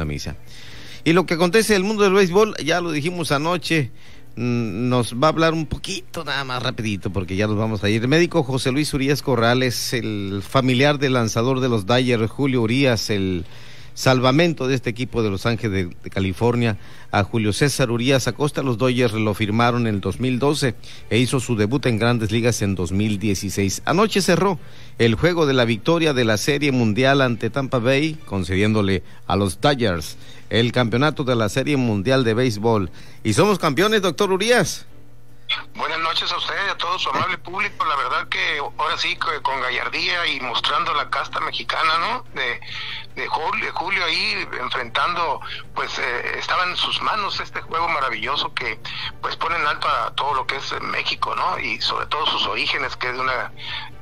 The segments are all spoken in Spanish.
segunda misa. Y lo que acontece en el mundo del béisbol, ya lo dijimos anoche, mm, nos va a hablar un poquito nada más rapidito porque ya nos vamos a ir. El médico José Luis Urias Corrales, el familiar del lanzador de los Dyers, Julio Urias, el salvamento de este equipo de Los Ángeles de, California a Julio César Urias Acosta. Los Dodgers lo firmaron en el 2012 e hizo su debut en grandes ligas en 2016. Anoche cerró el juego de la victoria de la Serie Mundial ante Tampa Bay, concediéndole a los Dodgers el campeonato de la Serie Mundial de Béisbol. Y somos campeones, doctor Urias. Buenas noches a usted y a todo su amable público. La verdad que ahora sí, con gallardía y mostrando la casta mexicana, ¿no? De, de Julio, Julio ahí enfrentando, pues eh, estaba en sus manos este juego maravilloso que pues pone en alto a todo lo que es México, ¿no? Y sobre todo sus orígenes, que es de una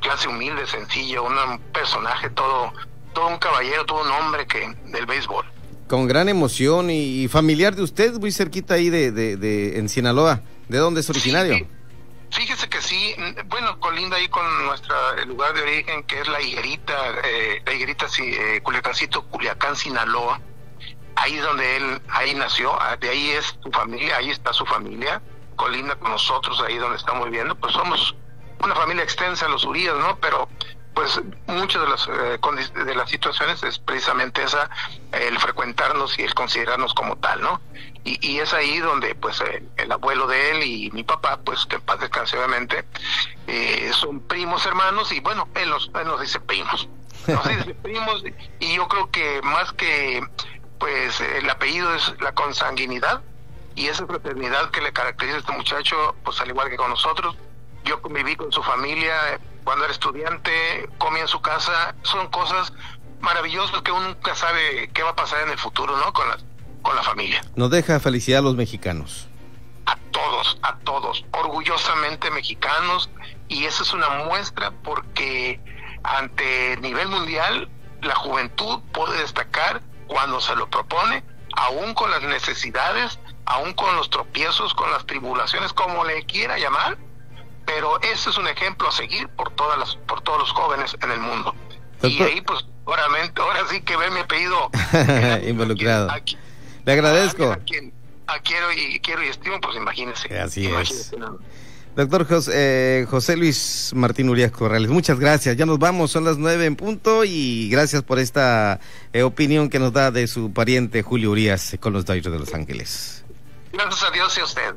clase humilde, sencilla, un personaje todo, todo un caballero, todo un hombre que del béisbol. Con gran emoción y, familiar de usted, muy cerquita ahí de, de en Sinaloa. ¿De dónde es originario? Fíjese que sí, bueno, colinda ahí con nuestra el lugar de origen que es la higuerita, eh, la higuerita eh, Culiacancito, Culiacán, Sinaloa. Ahí es donde él, ahí nació, ah, de ahí es su familia, ahí está su familia, colinda con nosotros, ahí donde estamos viviendo, pues somos una familia extensa, los Urias, ¿no? Pero pues muchas de las eh, de las situaciones es precisamente esa el frecuentarnos y el considerarnos como tal no y, y es ahí donde pues el, abuelo de él y mi papá pues que en paz descanse obviamente eh, son primos hermanos y bueno él nos, él nos dice primos. Nos dice primos y yo creo que más que pues el apellido es la consanguinidad y esa fraternidad que le caracteriza a este muchacho pues al igual que con nosotros. Yo conviví con su familia cuando era estudiante, comía en su casa, son cosas maravillosas que uno nunca sabe qué va a pasar en el futuro, ¿no? Con la, con la familia. Nos deja felicidad a los mexicanos. A todos, a todos, orgullosamente mexicanos, y esa es una muestra porque ante nivel mundial la juventud puede destacar cuando se lo propone, aún con las necesidades, aún con los tropiezos, con las tribulaciones, como le quiera llamar, pero ese es un ejemplo a seguir por todas las por todos los jóvenes en el mundo. Y ahí pues obviamente ahora sí que ve mi apellido. Involucrado. le agradezco. A, quien, quiero y quiero y estimo pues imagínese. Así es. Doctor José, eh, José Luis Martín Urias Corrales, muchas gracias. Ya nos vamos, son las nueve en punto y gracias por esta eh, opinión que nos da de su pariente Julio Urias con los Dodgers de Los Ángeles. Gracias a Dios y a usted.